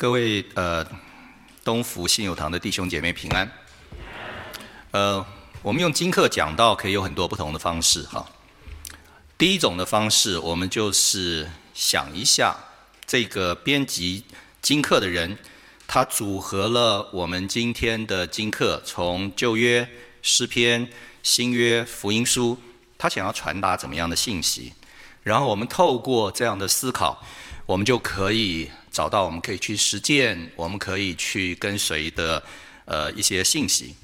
各位呃，东福信友堂的弟兄姐妹平安。呃，我们用金课讲道可以有很多不同的方式哈。第一种的方式，我们就是想一下这个编辑金课的人，他组合了我们今天的金课，从旧约诗篇、新约福音书，他想要传达怎么样的信息，然后我们透过这样的思考，我们就可以。找到我们可以去实践，我们可以去跟随的呃一些信息，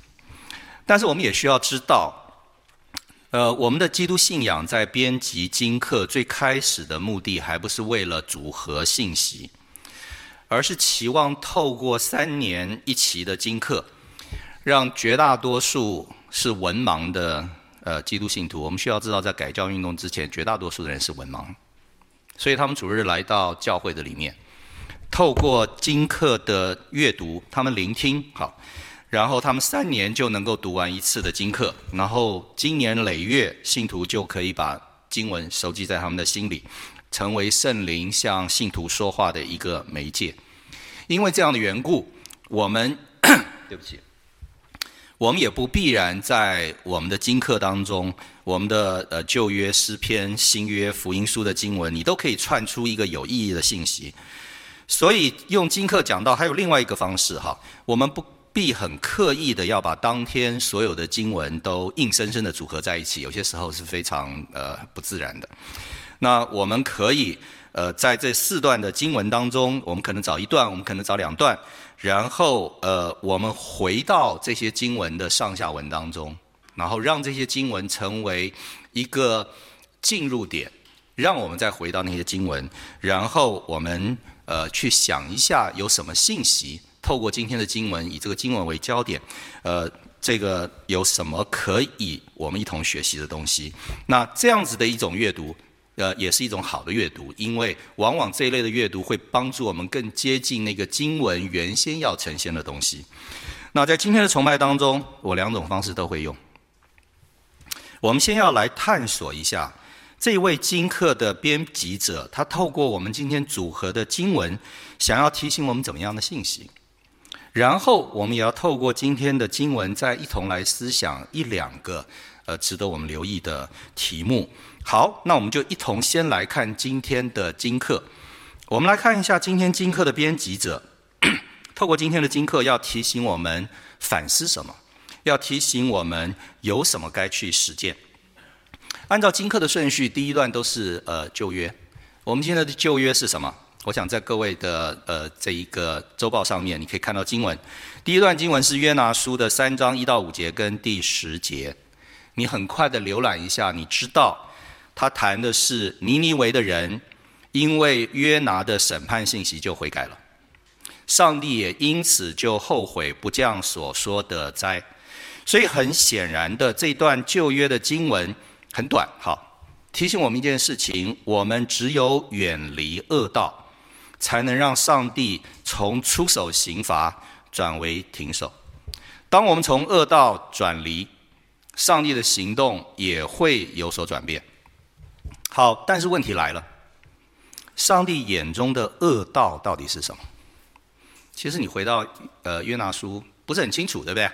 但是我们也需要知道，呃，我们的基督信仰在编辑经课最开始的目的，还不是为了组合信息，而是期望透过三年一期的经课，让绝大多数是文盲的呃基督信徒。我们需要知道，在改教运动之前，绝大多数的人是文盲，所以他们主日来到教会的里面。透过经课的阅读，他们聆听好，然后他们三年就能够读完一次的经课，然后经年累月，信徒就可以把经文熟记在他们的心里，成为圣灵向信徒说话的一个媒介。因为这样的缘故，我们 对不起，我们也不必然在我们的经课当中，我们的呃旧约诗篇、新约福音书的经文，你都可以串出一个有意义的信息。所以用经课讲到还有另外一个方式哈，我们不必很刻意的要把当天所有的经文都硬生生的组合在一起，有些时候是非常呃不自然的。那我们可以呃在这四段的经文当中，我们可能找一段，我们可能找两段，然后呃我们回到这些经文的上下文当中，然后让这些经文成为一个进入点，让我们再回到那些经文，然后我们。呃，去想一下有什么信息，透过今天的经文，以这个经文为焦点，呃，这个有什么可以我们一同学习的东西？那这样子的一种阅读，呃，也是一种好的阅读，因为往往这一类的阅读会帮助我们更接近那个经文原先要呈现的东西。那在今天的崇拜当中，我两种方式都会用。我们先要来探索一下。这位经课的编辑者，他透过我们今天组合的经文，想要提醒我们怎么样的信息？然后我们也要透过今天的经文，再一同来思想一两个呃值得我们留意的题目。好，那我们就一同先来看今天的经课。我们来看一下今天经课的编辑者，透过今天的经课，要提醒我们反思什么？要提醒我们有什么该去实践？按照经课的顺序，第一段都是呃旧约。我们现在的旧约是什么？我想在各位的呃这一个周报上面，你可以看到经文。第一段经文是约拿书的三章一到五节跟第十节。你很快的浏览一下，你知道他谈的是尼尼维的人，因为约拿的审判信息就悔改了，上帝也因此就后悔不降所说的灾。所以很显然的，这段旧约的经文。很短，好，提醒我们一件事情：我们只有远离恶道，才能让上帝从出手刑罚转为停手。当我们从恶道转离，上帝的行动也会有所转变。好，但是问题来了：上帝眼中的恶道到底是什么？其实你回到呃约拿书不是很清楚，对不对？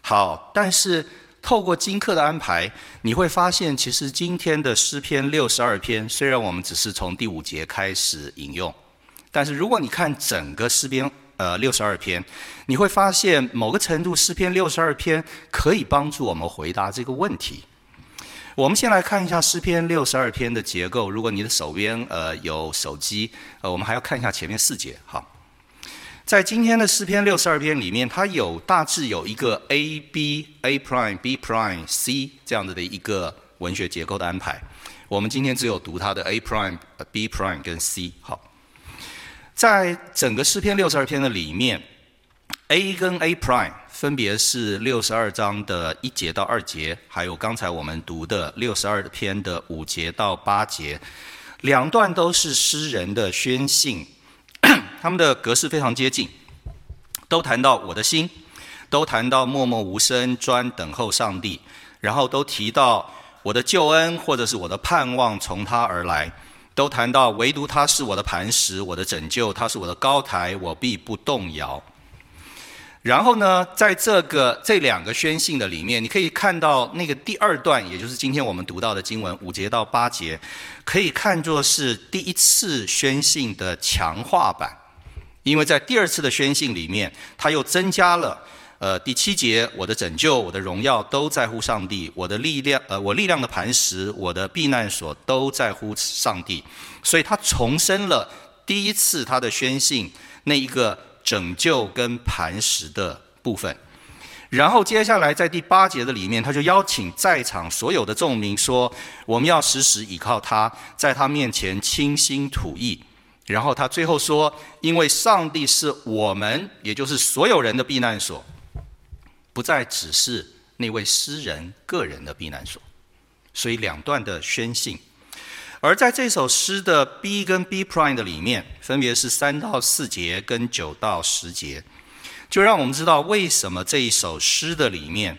好，但是。透过经课的安排，你会发现，其实今天的诗篇六十二篇，虽然我们只是从第五节开始引用，但是如果你看整个诗篇，呃，六十二篇，你会发现某个程度，诗篇六十二篇可以帮助我们回答这个问题。我们先来看一下诗篇六十二篇的结构。如果你的手边呃有手机，呃，我们还要看一下前面四节，好。在今天的诗篇六十二篇里面，它有大致有一个 A B A prime B prime C 这样子的一个文学结构的安排。我们今天只有读它的 A prime、B prime 跟 C。好，在整个诗篇六十二篇的里面，A 跟 A prime 分别是六十二章的一节到二节，还有刚才我们读的六十二篇的五节到八节，两段都是诗人的宣信。他们的格式非常接近，都谈到我的心，都谈到默默无声专等候上帝，然后都提到我的救恩或者是我的盼望从他而来，都谈到唯独他是我的磐石，我的拯救，他是我的高台，我必不动摇。然后呢，在这个这两个宣信的里面，你可以看到那个第二段，也就是今天我们读到的经文五节到八节，可以看作是第一次宣信的强化版，因为在第二次的宣信里面，他又增加了，呃，第七节，我的拯救，我的荣耀都在乎上帝，我的力量，呃，我力量的磐石，我的避难所都在乎上帝，所以他重申了第一次他的宣信那一个。拯救跟磐石的部分，然后接下来在第八节的里面，他就邀请在场所有的众民说：“我们要时时倚靠他，在他面前倾心吐意。”然后他最后说：“因为上帝是我们，也就是所有人的避难所，不再只是那位诗人个人的避难所。”所以两段的宣信。而在这首诗的 B 跟 B prime 的里面，分别是三到四节跟九到十节，就让我们知道为什么这一首诗的里面，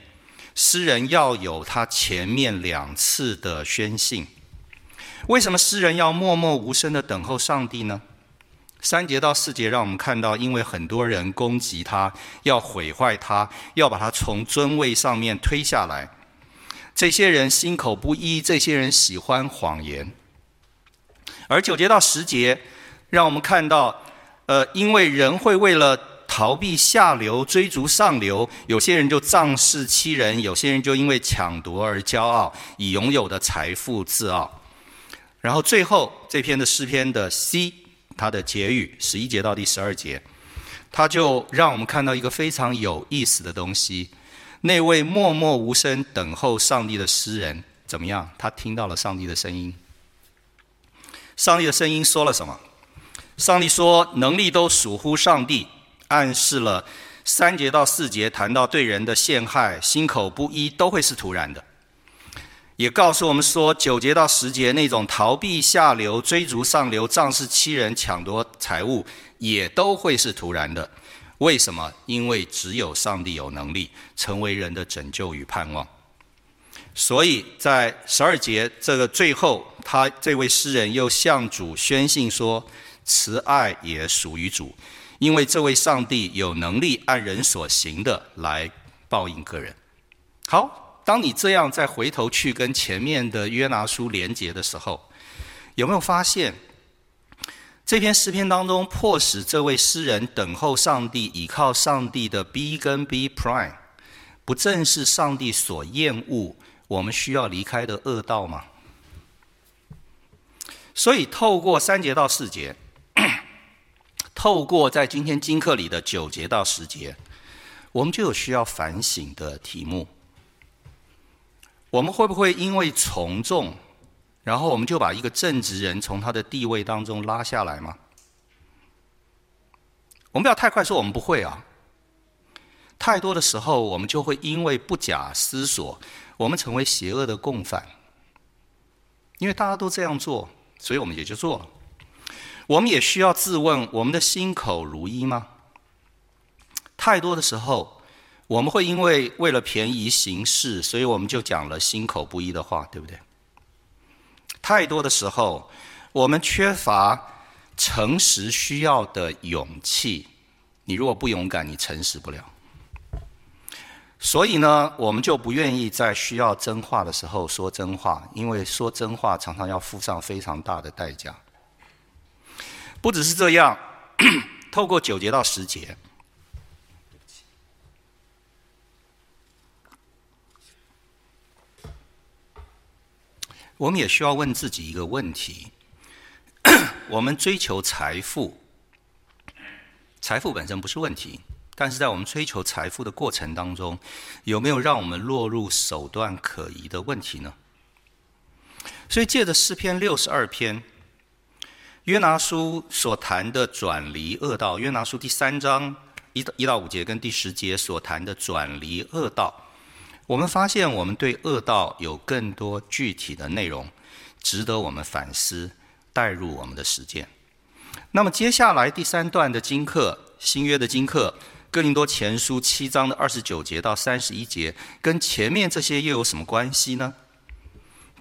诗人要有他前面两次的宣信。为什么诗人要默默无声的等候上帝呢？三节到四节让我们看到，因为很多人攻击他，要毁坏他，要把他从尊位上面推下来。这些人心口不一，这些人喜欢谎言。而九节到十节，让我们看到，呃，因为人会为了逃避下流，追逐上流，有些人就仗势欺人，有些人就因为抢夺而骄傲，以拥有的财富自傲。然后最后这篇的诗篇的 C，它的结语十一节到第十二节，它就让我们看到一个非常有意思的东西：那位默默无声等候上帝的诗人怎么样？他听到了上帝的声音。上帝的声音说了什么？上帝说：“能力都属乎上帝。”暗示了三节到四节谈到对人的陷害，心口不一都会是突然的。也告诉我们说，九节到十节那种逃避下流、追逐上流、仗势欺人、抢夺财物，也都会是徒然的。为什么？因为只有上帝有能力成为人的拯救与盼望。所以在十二节这个最后，他这位诗人又向主宣信说：“慈爱也属于主，因为这位上帝有能力按人所行的来报应个人。”好，当你这样再回头去跟前面的约拿书连接的时候，有没有发现这篇诗篇当中迫使这位诗人等候上帝、倚靠上帝的 B 跟 B prime，不正是上帝所厌恶？我们需要离开的恶道吗？所以透过三节到四节，透过在今天经课里的九节到十节，我们就有需要反省的题目。我们会不会因为从众，然后我们就把一个正直人从他的地位当中拉下来吗？我们不要太快说，我们不会啊。太多的时候，我们就会因为不假思索。我们成为邪恶的共犯，因为大家都这样做，所以我们也就做了。我们也需要自问：我们的心口如一吗？太多的时候，我们会因为为了便宜行事，所以我们就讲了心口不一的话，对不对？太多的时候，我们缺乏诚实需要的勇气。你如果不勇敢，你诚实不了。所以呢，我们就不愿意在需要真话的时候说真话，因为说真话常常要付上非常大的代价。不只是这样，透过九节到十节，我们也需要问自己一个问题：我们追求财富，财富本身不是问题。但是在我们追求财富的过程当中，有没有让我们落入手段可疑的问题呢？所以借着诗篇六十二篇，约拿书所谈的转离恶道，约拿书第三章一到一到五节跟第十节所谈的转离恶道，我们发现我们对恶道有更多具体的内容，值得我们反思，带入我们的实践。那么接下来第三段的经课，新约的经课。哥林多前书七章的二十九节到三十一节，跟前面这些又有什么关系呢？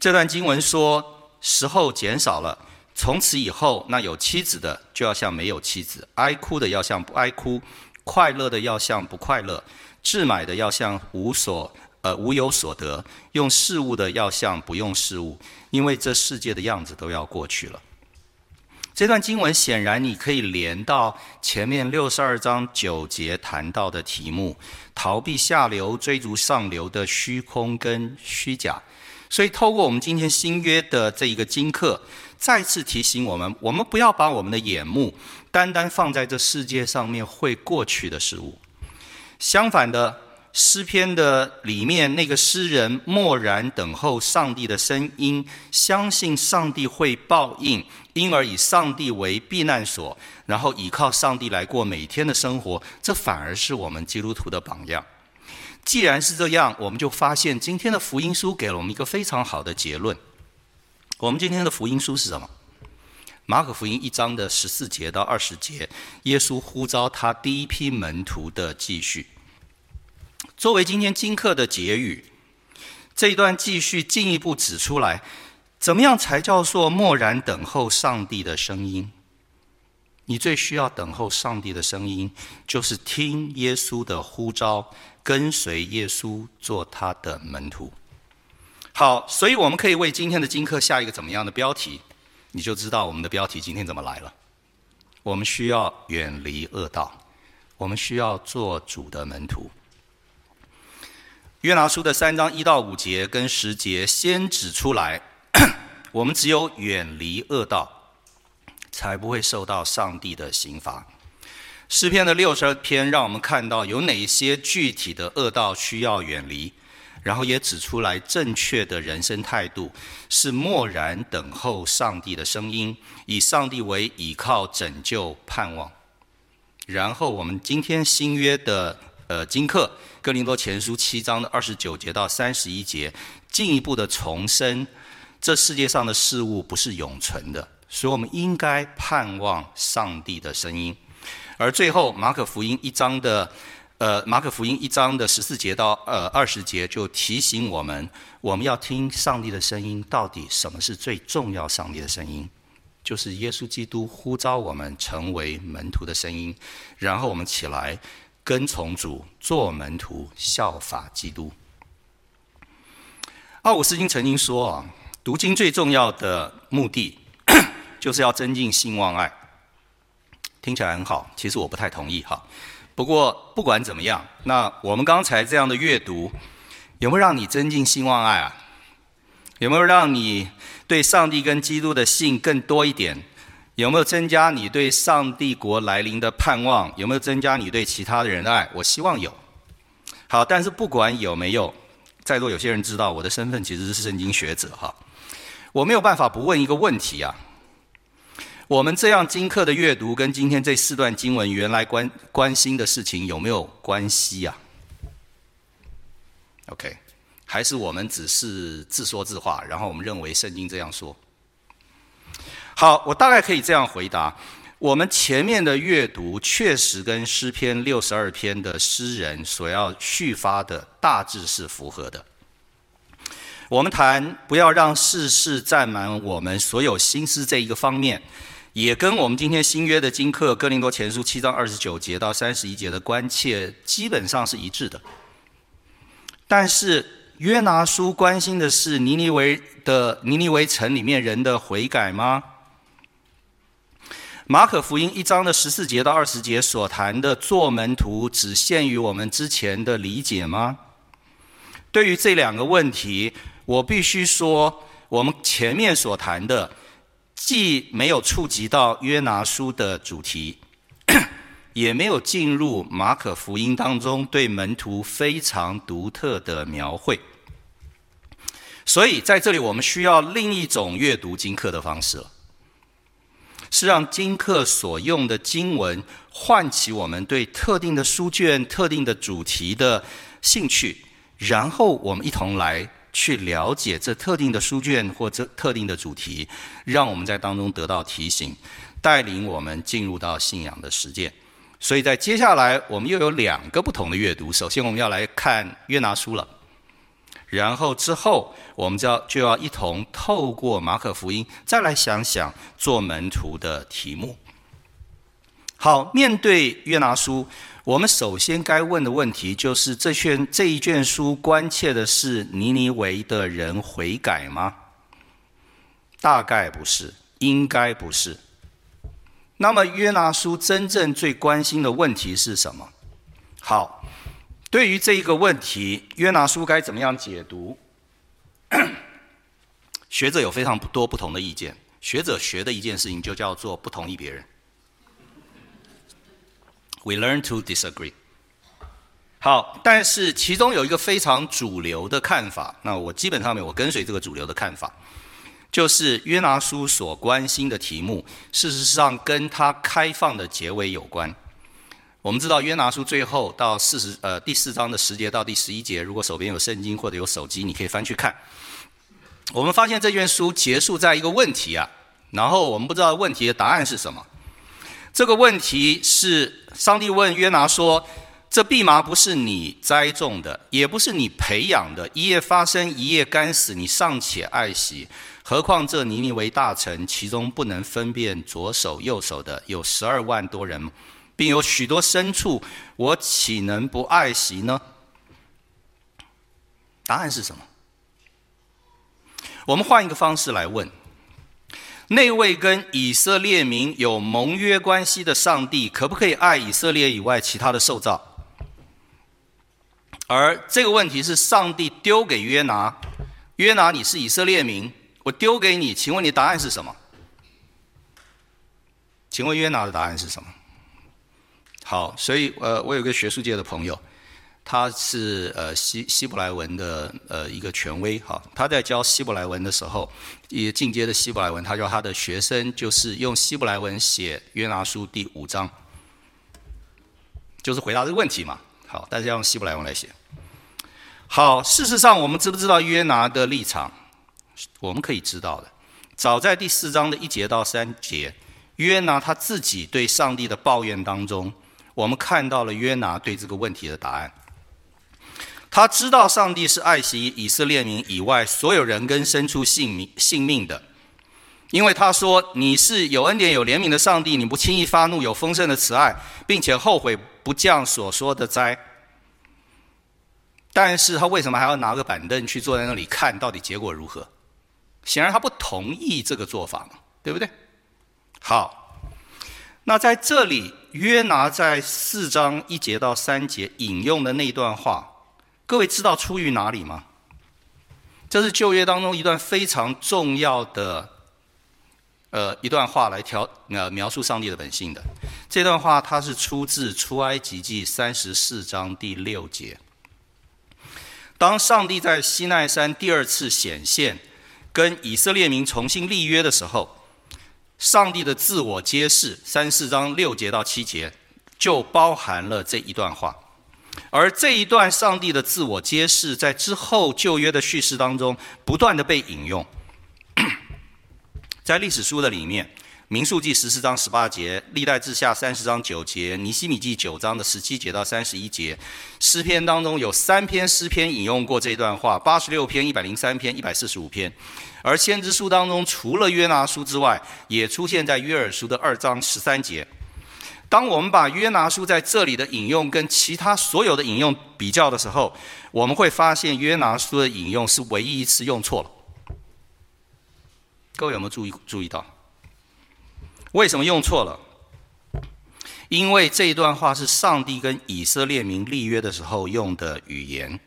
这段经文说，时候减少了，从此以后，那有妻子的就要像没有妻子，哀哭的要像不哀哭，快乐的要像不快乐，置买的要像无所呃无有所得，用事物的要像不用事物，因为这世界的样子都要过去了。这段经文显然你可以连到前面六十二章九节谈到的题目：逃避下流、追逐上流的虚空跟虚假。所以，透过我们今天新约的这一个经课，再次提醒我们：我们不要把我们的眼目单单放在这世界上面会过去的事物。相反的，诗篇的里面那个诗人默然等候上帝的声音，相信上帝会报应。因而以上帝为避难所，然后依靠上帝来过每天的生活，这反而是我们基督徒的榜样。既然是这样，我们就发现今天的福音书给了我们一个非常好的结论。我们今天的福音书是什么？马可福音一章的十四节到二十节，耶稣呼召他第一批门徒的记叙，作为今天金课的结语，这一段继续进一步指出来。怎么样才叫做默然等候上帝的声音？你最需要等候上帝的声音，就是听耶稣的呼召，跟随耶稣做他的门徒。好，所以我们可以为今天的金课下一个怎么样的标题？你就知道我们的标题今天怎么来了。我们需要远离恶道，我们需要做主的门徒。约拿书的三章一到五节跟十节先指出来。我们只有远离恶道，才不会受到上帝的刑罚。诗篇的六十二篇让我们看到有哪些具体的恶道需要远离，然后也指出来正确的人生态度是默然等候上帝的声音，以上帝为倚靠、拯救、盼望。然后我们今天新约的呃金克哥林多前书七章的二十九节到三十一节，进一步的重申。这世界上的事物不是永存的，所以我们应该盼望上帝的声音。而最后，马可福音一章的，呃，马可福音一章的十四节到呃二十节，就提醒我们，我们要听上帝的声音。到底什么是最重要？上帝的声音，就是耶稣基督呼召我们成为门徒的声音。然后我们起来跟从主，做门徒，效法基督。奥古斯丁曾经说啊。读经最重要的目的，就是要增进信望爱。听起来很好，其实我不太同意哈。不过不管怎么样，那我们刚才这样的阅读，有没有让你增进信望爱啊？有没有让你对上帝跟基督的信更多一点？有没有增加你对上帝国来临的盼望？有没有增加你对其他的人的爱？我希望有。好，但是不管有没有，在座有些人知道我的身份其实是圣经学者哈。我没有办法不问一个问题啊，我们这样经课的阅读跟今天这四段经文原来关关心的事情有没有关系呀？OK，还是我们只是自说自话，然后我们认为圣经这样说？好，我大概可以这样回答：我们前面的阅读确实跟诗篇六十二篇的诗人所要叙发的大致是符合的。我们谈不要让世事占满我们所有心思这一个方面，也跟我们今天新约的经课哥林多前书七章二十九节到三十一节的关切基本上是一致的。但是约拿书关心的是尼尼维的尼尼维城里面人的悔改吗？马可福音一章的十四节到二十节所谈的做门徒，只限于我们之前的理解吗？对于这两个问题。我必须说，我们前面所谈的，既没有触及到约拿书的主题，也没有进入马可福音当中对门徒非常独特的描绘。所以在这里，我们需要另一种阅读经课的方式了，是让经课所用的经文唤起我们对特定的书卷、特定的主题的兴趣，然后我们一同来。去了解这特定的书卷或者特定的主题，让我们在当中得到提醒，带领我们进入到信仰的实践。所以在接下来，我们又有两个不同的阅读。首先，我们要来看约拿书了，然后之后我们就要就要一同透过马可福音再来想想做门徒的题目。好，面对约拿书，我们首先该问的问题就是：这卷这一卷书关切的是尼尼维的人悔改吗？大概不是，应该不是。那么约拿书真正最关心的问题是什么？好，对于这一个问题，约拿书该怎么样解读？学者有非常多不同的意见。学者学的一件事情就叫做不同意别人。We learn to disagree。好，但是其中有一个非常主流的看法，那我基本上面我跟随这个主流的看法，就是约拿书所关心的题目，事实上跟他开放的结尾有关。我们知道约拿书最后到四十呃第四章的十节到第十一节，如果手边有圣经或者有手机，你可以翻去看。我们发现这卷书结束在一个问题啊，然后我们不知道问题的答案是什么。这个问题是上帝问约拿说：“这蓖麻不是你栽种的，也不是你培养的，一夜发生，一夜干死，你尚且爱惜，何况这尼尼微大臣，其中不能分辨左手右手的有十二万多人，并有许多牲畜，我岂能不爱惜呢？”答案是什么？我们换一个方式来问。那位跟以色列民有盟约关系的上帝，可不可以爱以色列以外其他的受造？而这个问题是上帝丢给约拿，约拿，你是以色列民，我丢给你，请问你答案是什么？请问约拿的答案是什么？好，所以呃，我有个学术界的朋友。他是呃希希伯来文的呃一个权威哈，他在教希伯来文的时候，也进阶的希伯来文，他叫他的学生就是用希伯来文写约拿书第五章，就是回答这个问题嘛。好，但是要用希伯来文来写。好，事实上我们知不知道约拿的立场？我们可以知道的，早在第四章的一节到三节，约拿他自己对上帝的抱怨当中，我们看到了约拿对这个问题的答案。他知道上帝是爱惜以色列民以外所有人跟牲畜性命性命的，因为他说，你是有恩典有怜悯的上帝，你不轻易发怒，有丰盛的慈爱，并且后悔不降所说的灾。但是他为什么还要拿个板凳去坐在那里看到底结果如何？显然他不同意这个做法，对不对？好，那在这里约拿在四章一节到三节引用的那段话。各位知道出于哪里吗？这是旧约当中一段非常重要的，呃，一段话来调呃描述上帝的本性的。这段话它是出自出埃及记三十四章第六节。当上帝在西奈山第二次显现，跟以色列民重新立约的时候，上帝的自我揭示，三四章六节到七节就包含了这一段话。而这一段上帝的自我揭示，在之后旧约的叙事当中不断的被引用，在历史书的里面，《民数记》十四章十八节，《历代志下》三十章九节，《尼希米记》九章的十七节到三十一节，诗篇当中有三篇诗篇引用过这段话，八十六篇、一百零三篇、一百四十五篇。而先知书当中，除了约拿书之外，也出现在约珥书的二章十三节。当我们把约拿书在这里的引用跟其他所有的引用比较的时候，我们会发现约拿书的引用是唯一一次用错了。各位有没有注意注意到？为什么用错了？因为这一段话是上帝跟以色列民立约的时候用的语言，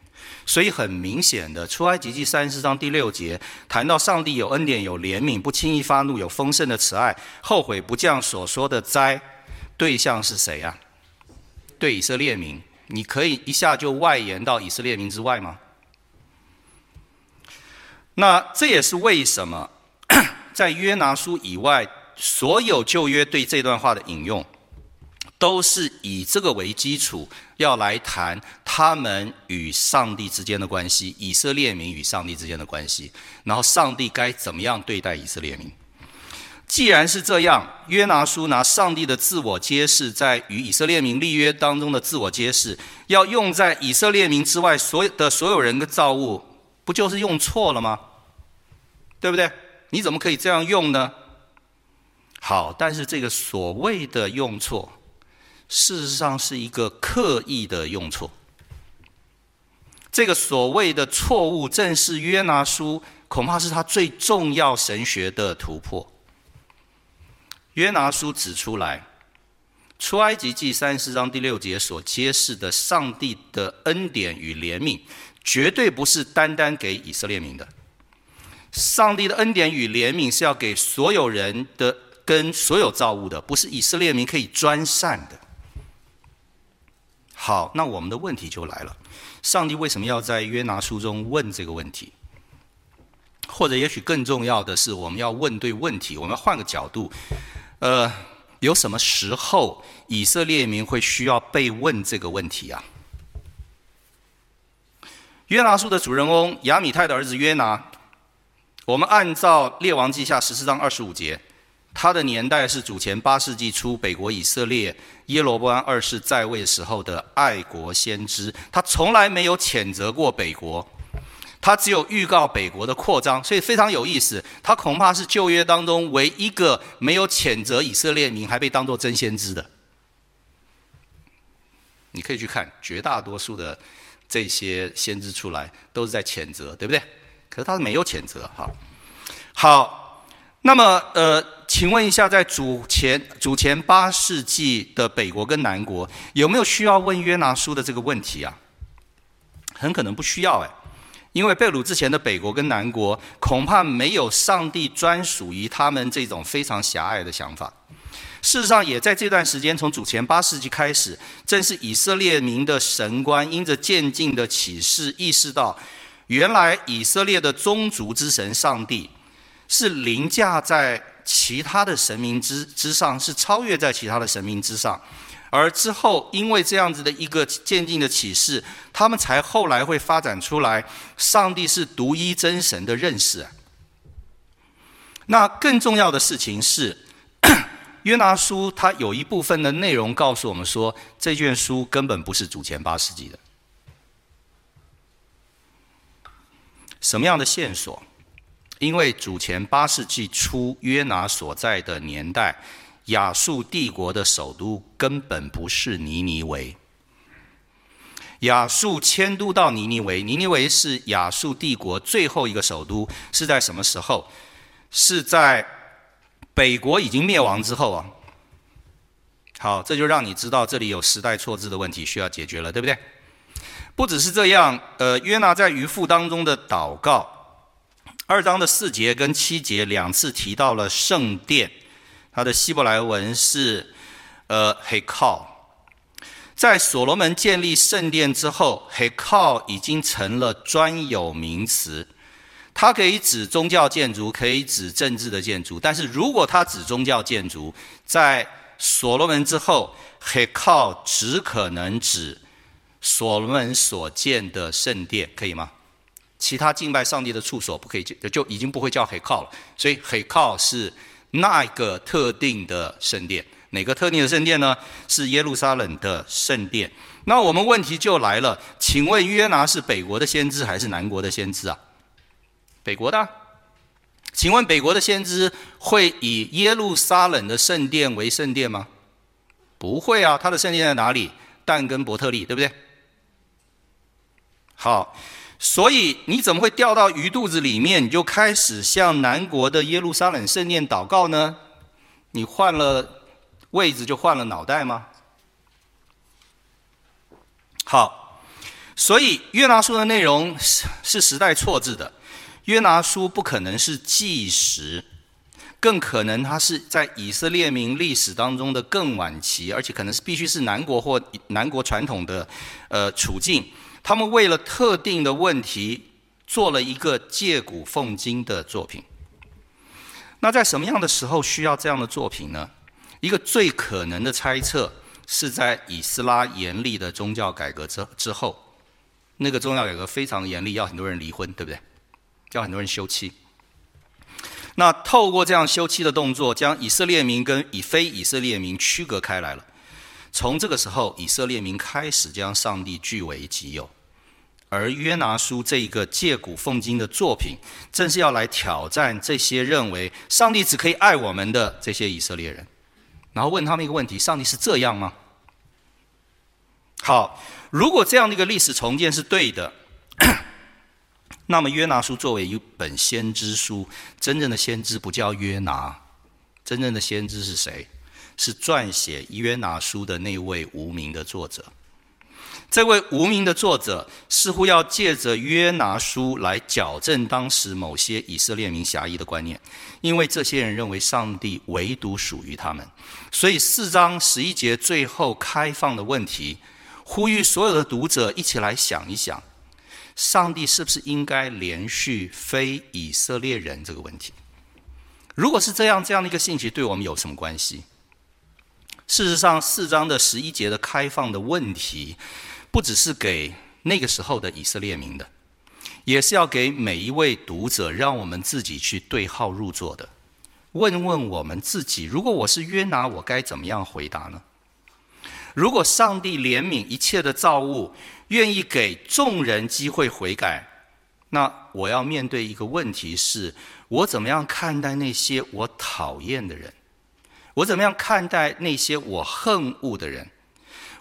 所以很明显的，出埃及记三十四章第六节谈到上帝有恩典有怜悯，不轻易发怒，有丰盛的慈爱，后悔不降所说的灾。对象是谁呀？对以色列民，你可以一下就外延到以色列民之外吗？那这也是为什么，在约拿书以外，所有旧约对这段话的引用，都是以这个为基础，要来谈他们与上帝之间的关系，以色列民与上帝之间的关系，然后上帝该怎么样对待以色列民。既然是这样，约拿书拿上帝的自我揭示，在与以色列民立约当中的自我揭示，要用在以色列民之外所有的所有人的造物，不就是用错了吗？对不对？你怎么可以这样用呢？好，但是这个所谓的用错，事实上是一个刻意的用错。这个所谓的错误，正是约拿书恐怕是他最重要神学的突破。约拿书指出来，出埃及记三十四章第六节所揭示的上帝的恩典与怜悯，绝对不是单单给以色列民的。上帝的恩典与怜悯是要给所有人的，跟所有造物的，不是以色列民可以专善的。好，那我们的问题就来了：上帝为什么要在约拿书中问这个问题？或者，也许更重要的是，我们要问对问题。我们要换个角度，呃，有什么时候以色列民会需要被问这个问题啊？约拿书的主人翁亚米太的儿子约拿。我们按照列王记下十四章二十五节，他的年代是主前八世纪初，北国以色列耶罗波安二世在位时候的爱国先知。他从来没有谴责过北国，他只有预告北国的扩张，所以非常有意思。他恐怕是旧约当中唯一一个没有谴责以色列民，还被当作真先知的。你可以去看绝大多数的这些先知出来，都是在谴责，对不对？可是他是没有谴责，哈，好，那么呃，请问一下，在主前主前八世纪的北国跟南国，有没有需要问约拿书的这个问题啊？很可能不需要哎，因为被掳之前的北国跟南国，恐怕没有上帝专属于他们这种非常狭隘的想法。事实上，也在这段时间，从主前八世纪开始，正是以色列民的神官因着渐进的启示，意识到。原来以色列的宗族之神上帝是凌驾在其他的神明之之上，是超越在其他的神明之上。而之后，因为这样子的一个渐进的启示，他们才后来会发展出来上帝是独一真神的认识。那更重要的事情是，约拿书它有一部分的内容告诉我们说，这卷书根本不是主前八世纪的。什么样的线索？因为主前八世纪初，约拿所在的年代，亚述帝国的首都根本不是尼尼维。亚述迁都到尼尼维，尼尼维是亚述帝国最后一个首都，是在什么时候？是在北国已经灭亡之后啊。好，这就让你知道这里有时代错置的问题需要解决了，对不对？不只是这样，呃，约拿在鱼腹当中的祷告，二章的四节跟七节两次提到了圣殿，它的希伯来文是呃 Hekal。在所罗门建立圣殿之后，Hekal 已经成了专有名词，它可以指宗教建筑，可以指政治的建筑，但是如果它指宗教建筑，在所罗门之后，Hekal 只可能指。所罗门所建的圣殿可以吗？其他敬拜上帝的处所不可以就就已经不会叫黑靠了。所以黑靠是那一个特定的圣殿，哪个特定的圣殿呢？是耶路撒冷的圣殿。那我们问题就来了，请问约拿是北国的先知还是南国的先知啊？北国的。请问北国的先知会以耶路撒冷的圣殿为圣殿吗？不会啊，他的圣殿在哪里？但跟伯特利，对不对？好，所以你怎么会掉到鱼肚子里面？你就开始向南国的耶路撒冷圣殿祷告呢？你换了位置就换了脑袋吗？好，所以约拿书的内容是是时代错置的。约拿书不可能是纪实，更可能它是在以色列民历史当中的更晚期，而且可能是必须是南国或南国传统的呃处境。他们为了特定的问题做了一个借古讽今的作品。那在什么样的时候需要这样的作品呢？一个最可能的猜测是在以斯拉严厉的宗教改革之之后，那个宗教改革非常严厉，要很多人离婚，对不对？要很多人休妻。那透过这样休妻的动作，将以色列民跟以非以色列民区隔开来了。从这个时候，以色列民开始将上帝据为己有，而约拿书这一个借古讽今的作品，正是要来挑战这些认为上帝只可以爱我们的这些以色列人，然后问他们一个问题：上帝是这样吗？好，如果这样的一个历史重建是对的，那么约拿书作为一本先知书，真正的先知不叫约拿，真正的先知是谁？是撰写约拿书的那位无名的作者。这位无名的作者似乎要借着约拿书来矫正当时某些以色列民狭义的观念，因为这些人认为上帝唯独属于他们，所以四章十一节最后开放的问题，呼吁所有的读者一起来想一想：上帝是不是应该连续非以色列人这个问题？如果是这样，这样的一个信息对我们有什么关系？事实上，四章的十一节的开放的问题。不只是给那个时候的以色列民的，也是要给每一位读者，让我们自己去对号入座的，问问我们自己：如果我是约拿，我该怎么样回答呢？如果上帝怜悯一切的造物，愿意给众人机会悔改，那我要面对一个问题是：我怎么样看待那些我讨厌的人？我怎么样看待那些我恨恶的人？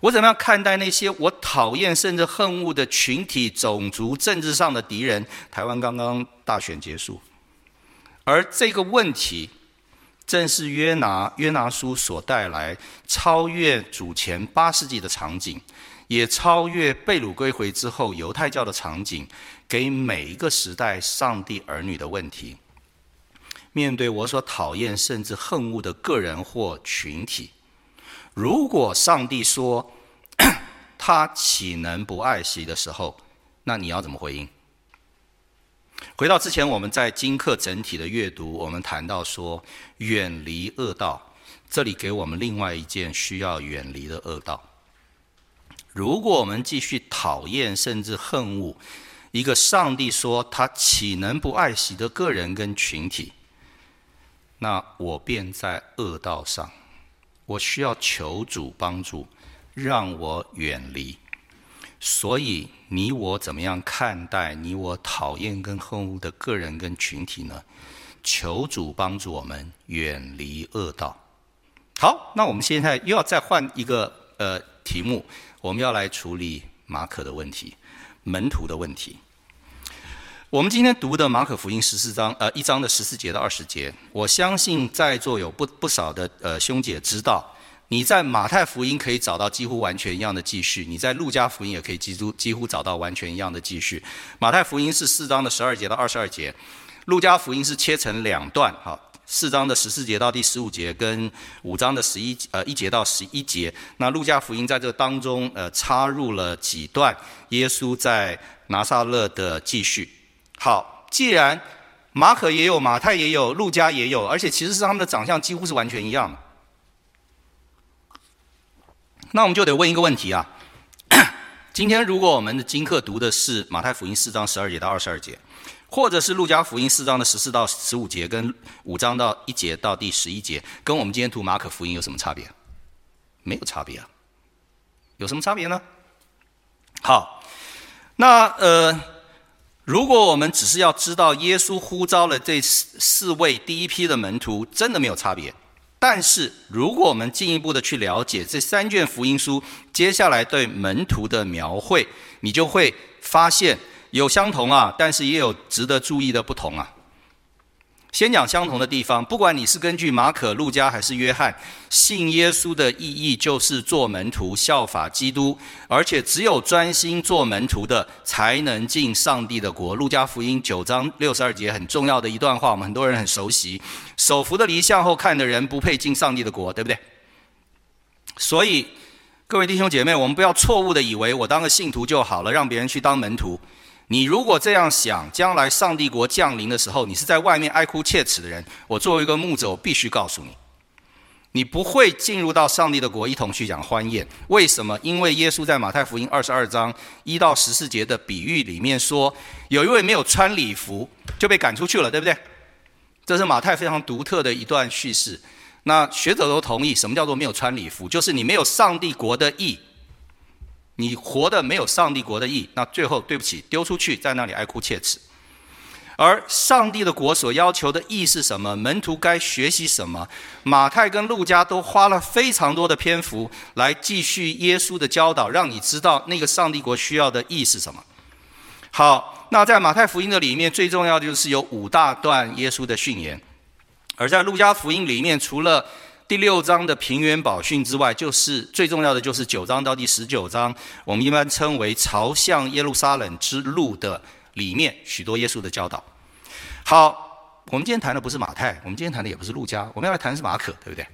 我怎么样看待那些我讨厌甚至恨恶的群体、种族、政治上的敌人？台湾刚刚大选结束，而这个问题正是约拿约拿书所带来超越主前八世纪的场景，也超越被掳归回之后犹太教的场景，给每一个时代上帝儿女的问题。面对我所讨厌甚至恨恶的个人或群体。如果上帝说 他岂能不爱惜的时候，那你要怎么回应？回到之前我们在经课整体的阅读，我们谈到说远离恶道，这里给我们另外一件需要远离的恶道。如果我们继续讨厌甚至恨恶一个上帝说他岂能不爱惜的个人跟群体，那我便在恶道上。我需要求主帮助，让我远离。所以你我怎么样看待你我讨厌跟恨恶的个人跟群体呢？求主帮助我们远离恶道。好，那我们现在又要再换一个呃题目，我们要来处理马可的问题，门徒的问题。我们今天读的马可福音十四章，呃，一章的十四节到二十节，我相信在座有不不少的呃兄姐知道，你在马太福音可以找到几乎完全一样的记叙，你在路加福音也可以几乎几乎找到完全一样的记叙。马太福音是四章的十二节到二十二节，路加福音是切成两段，哈，四章的十四节到第十五节，跟五章的十一呃一节到十一节。那路加福音在这当中呃插入了几段耶稣在拿撒勒的记叙。好，既然马可也有，马太也有，路加也有，而且其实是他们的长相几乎是完全一样的，那我们就得问一个问题啊：今天如果我们的经课读的是马太福音四章十二节到二十二节，或者是路加福音四章的十四到十五节，跟五章到一节到第十一节，跟我们今天读马可福音有什么差别？没有差别啊，有什么差别呢？好，那呃。如果我们只是要知道耶稣呼召了这四四位第一批的门徒，真的没有差别。但是，如果我们进一步的去了解这三卷福音书接下来对门徒的描绘，你就会发现有相同啊，但是也有值得注意的不同啊。先讲相同的地方，不管你是根据马可、路加还是约翰，信耶稣的意义就是做门徒，效法基督，而且只有专心做门徒的，才能进上帝的国。路加福音九章六十二节很重要的一段话，我们很多人很熟悉：手扶的犁向后看的人，不配进上帝的国，对不对？所以，各位弟兄姐妹，我们不要错误的以为我当个信徒就好了，让别人去当门徒。你如果这样想，将来上帝国降临的时候，你是在外面哀哭切齿的人。我作为一个牧者，我必须告诉你，你不会进入到上帝的国一同去讲欢宴。为什么？因为耶稣在马太福音二十二章一到十四节的比喻里面说，有一位没有穿礼服就被赶出去了，对不对？这是马太非常独特的一段叙事。那学者都同意，什么叫做没有穿礼服？就是你没有上帝国的义。你活的没有上帝国的义，那最后对不起，丢出去，在那里哀哭切齿。而上帝的国所要求的义是什么？门徒该学习什么？马太跟路加都花了非常多的篇幅来继续耶稣的教导，让你知道那个上帝国需要的义是什么。好，那在马太福音的里面，最重要的就是有五大段耶稣的训言；而在路加福音里面，除了第六章的平原宝训之外，就是最重要的就是九章到第十九章，我们一般称为朝向耶路撒冷之路的里面许多耶稣的教导。好，我们今天谈的不是马太，我们今天谈的也不是路加，我们要来谈的是马可，对不对？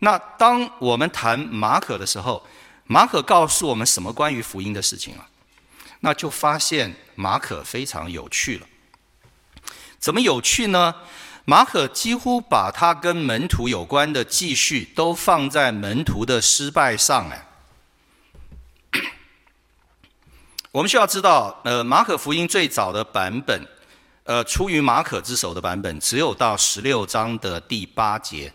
那当我们谈马可的时候，马可告诉我们什么关于福音的事情啊？那就发现马可非常有趣了。怎么有趣呢？马可几乎把他跟门徒有关的记叙都放在门徒的失败上哎。我们需要知道，呃，马可福音最早的版本。呃，出于马可之手的版本，只有到十六章的第八节，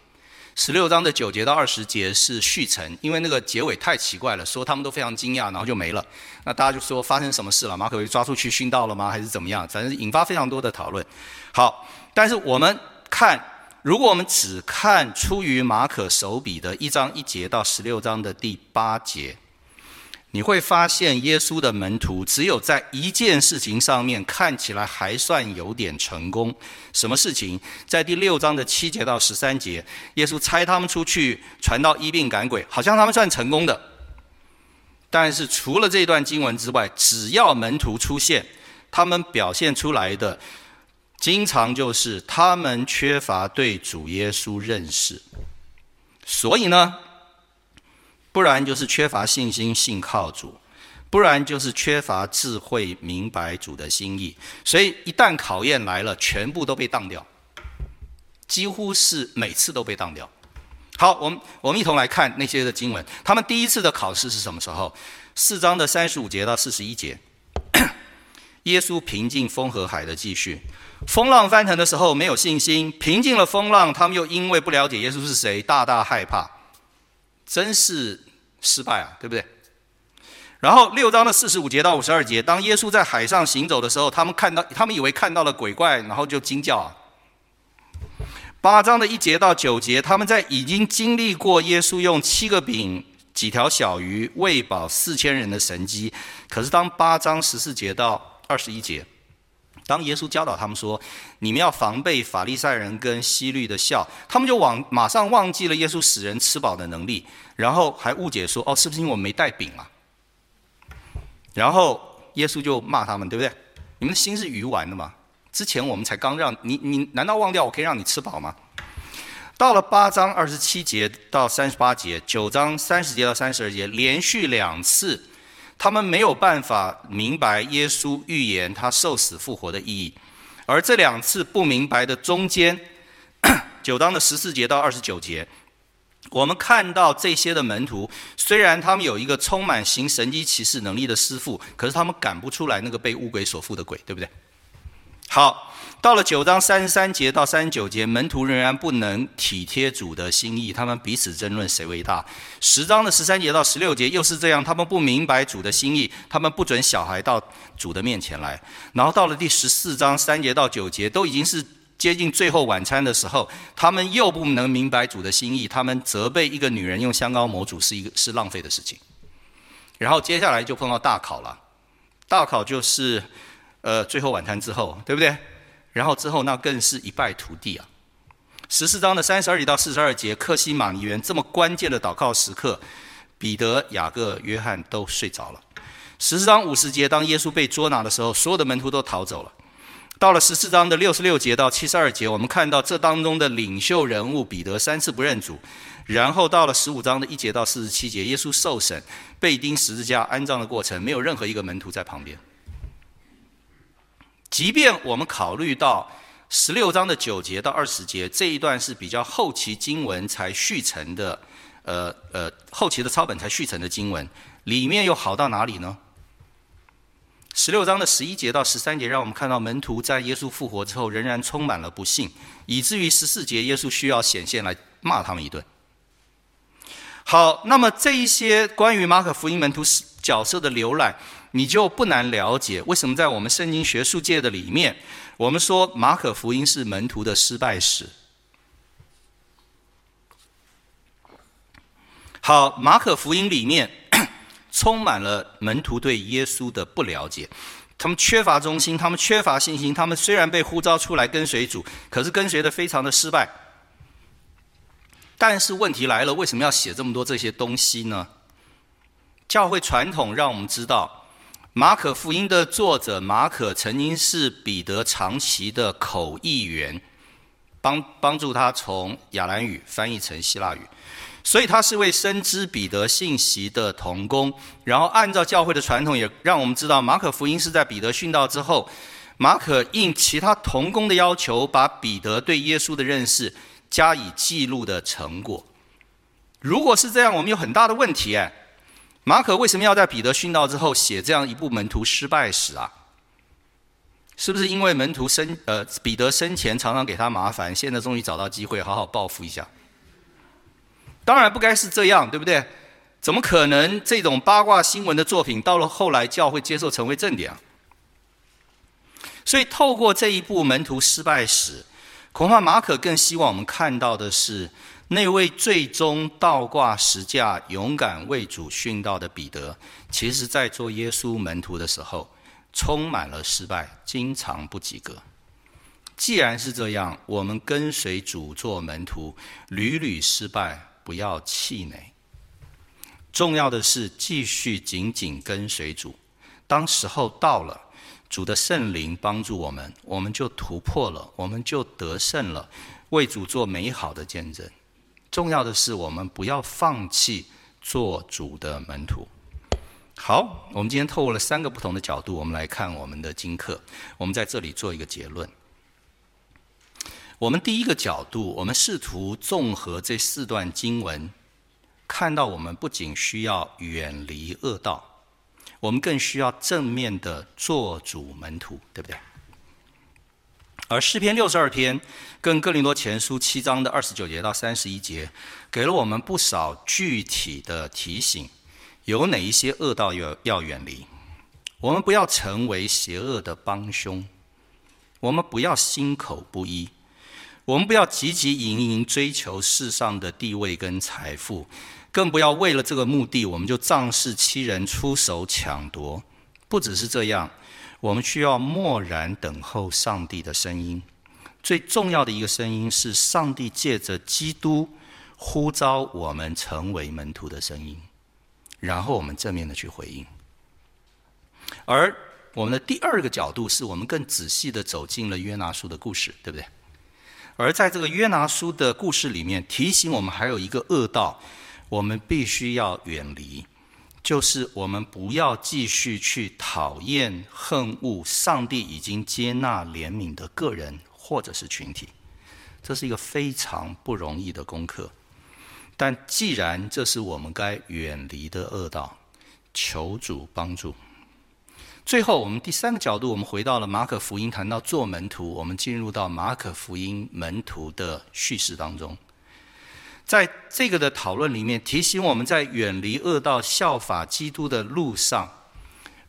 十六章的九节到二十节是续成，因为那个结尾太奇怪了，说他们都非常惊讶，然后就没了。那大家就说发生什么事了？马可被抓出去殉道了吗？还是怎么样？反正引发非常多的讨论。好，但是我们看，如果我们只看出于马可手笔的一章一节到十六章的第八节。你会发现，耶稣的门徒只有在一件事情上面看起来还算有点成功。什么事情？在第六章的七节到十三节，耶稣差他们出去传道、医病、赶鬼，好像他们算成功的。但是除了这段经文之外，只要门徒出现，他们表现出来的，经常就是他们缺乏对主耶稣认识。所以呢，不然就是缺乏信心，信靠主；不然就是缺乏智慧，明白主的心意。所以一旦考验来了，全部都被当掉，几乎是每次都被当掉。好，我们我们一同来看那些的经文。他们第一次的考试是什么时候？四章的三十五节到四十一节，耶稣平静风和海的继续。风浪翻腾的时候没有信心，平静了风浪，他们又因为不了解耶稣是谁，大大害怕。真是。失败啊，对不对？然后六章的四十五节到五十二节，当耶稣在海上行走的时候，他们看到，他们以为看到了鬼怪，然后就惊叫啊。八章的一节到九节，他们在已经经历过耶稣用七个饼、几条小鱼喂饱四千人的神迹，可是当八章十四节到二十一节。当耶稣教导他们说：“你们要防备法利赛人跟西律的笑”，他们就往马上忘记了耶稣使人吃饱的能力，然后还误解说：“哦，是不是因为我没带饼啊？”然后耶稣就骂他们，对不对？你们的心是鱼丸的吗？之前我们才刚让你，你难道忘掉我可以让你吃饱吗？到了八章二十七节到三十八节，九章三十节到三十二节，连续两次。他们没有办法明白耶稣预言他受死复活的意义，而这两次不明白的中间，九章的十四节到二十九节，我们看到这些的门徒，虽然他们有一个充满行神迹奇事能力的师傅，可是他们赶不出来那个被乌鬼所附的鬼，对不对？好。到了九章三十三节到三十九节，门徒仍然不能体贴主的心意，他们彼此争论谁为大。十章的十三节到十六节又是这样，他们不明白主的心意，他们不准小孩到主的面前来。然后到了第十四章三节到九节，都已经是接近最后晚餐的时候，他们又不能明白主的心意，他们责备一个女人用香膏抹主是一个是浪费的事情。然后接下来就碰到大考了，大考就是呃最后晚餐之后，对不对？然后之后，那更是一败涂地啊！十四章的三十二节到四十二节，客西马尼园这么关键的祷告时刻，彼得、雅各、约翰都睡着了。十四章五十节，当耶稣被捉拿的时候，所有的门徒都逃走了。到了十四章的六十六节到七十二节，我们看到这当中的领袖人物彼得三次不认主。然后到了十五章的一节到四十七节，耶稣受审、被钉十字架、安葬的过程，没有任何一个门徒在旁边。即便我们考虑到十六章的九节到二十节这一段是比较后期经文才续成的，呃呃，后期的抄本才续成的经文，里面又好到哪里呢？十六章的十一节到十三节，让我们看到门徒在耶稣复活之后仍然充满了不信，以至于十四节耶稣需要显现来骂他们一顿。好，那么这一些关于马可福音门徒角色的浏览，你就不难了解为什么在我们圣经学术界的里面，我们说马可福音是门徒的失败史。好，马可福音里面 充满了门徒对耶稣的不了解，他们缺乏忠心，他们缺乏信心，他们虽然被呼召出来跟随主，可是跟随的非常的失败。但是问题来了，为什么要写这么多这些东西呢？教会传统让我们知道，马可福音的作者马可曾经是彼得长期的口译员，帮帮助他从亚兰语翻译成希腊语，所以他是位深知彼得信息的同工。然后按照教会的传统，也让我们知道，马可福音是在彼得殉道之后，马可应其他同工的要求，把彼得对耶稣的认识。加以记录的成果，如果是这样，我们有很大的问题哎。马可为什么要在彼得殉道之后写这样一部门徒失败史啊？是不是因为门徒生呃彼得生前常常给他麻烦，现在终于找到机会好好报复一下？当然不该是这样，对不对？怎么可能这种八卦新闻的作品到了后来教会接受成为正典啊？所以透过这一部门徒失败史。恐怕马可更希望我们看到的是，那位最终倒挂十架、勇敢为主殉道的彼得，其实在做耶稣门徒的时候，充满了失败，经常不及格。既然是这样，我们跟随主做门徒，屡屡失败，不要气馁。重要的是继续紧紧跟随主，当时候到了。主的圣灵帮助我们，我们就突破了，我们就得胜了，为主做美好的见证。重要的是，我们不要放弃做主的门徒。好，我们今天透过了三个不同的角度，我们来看我们的经课。我们在这里做一个结论。我们第一个角度，我们试图综合这四段经文，看到我们不仅需要远离恶道。我们更需要正面的做主门徒，对不对？而诗篇六十二篇跟哥林多前书七章的二十九节到三十一节，给了我们不少具体的提醒，有哪一些恶道要要远离？我们不要成为邪恶的帮凶，我们不要心口不一，我们不要汲汲营营追求世上的地位跟财富。更不要为了这个目的，我们就仗势欺人、出手抢夺。不只是这样，我们需要默然等候上帝的声音。最重要的一个声音是上帝借着基督呼召我们成为门徒的声音，然后我们正面的去回应。而我们的第二个角度是我们更仔细的走进了约拿书的故事，对不对？而在这个约拿书的故事里面，提醒我们还有一个恶道。我们必须要远离，就是我们不要继续去讨厌、恨恶上帝已经接纳、怜悯的个人或者是群体，这是一个非常不容易的功课。但既然这是我们该远离的恶道，求主帮助。最后，我们第三个角度，我们回到了马可福音，谈到做门徒，我们进入到马可福音门徒的叙事当中。在这个的讨论里面，提醒我们在远离恶道、效法基督的路上，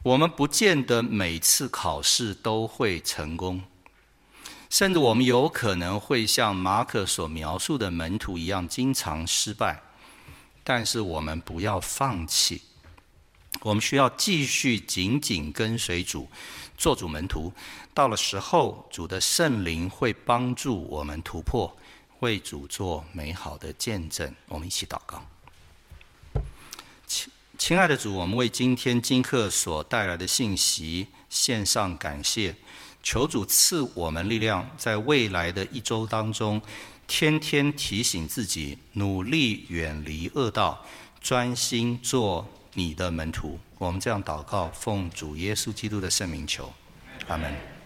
我们不见得每次考试都会成功，甚至我们有可能会像马可所描述的门徒一样，经常失败。但是我们不要放弃，我们需要继续紧紧跟随主，做主门徒。到了时候，主的圣灵会帮助我们突破。为主做美好的见证，我们一起祷告。亲亲爱的主，我们为今天金课所带来的信息献上感谢，求主赐我们力量，在未来的一周当中，天天提醒自己，努力远离恶道，专心做你的门徒。我们这样祷告，奉主耶稣基督的圣名求，阿门。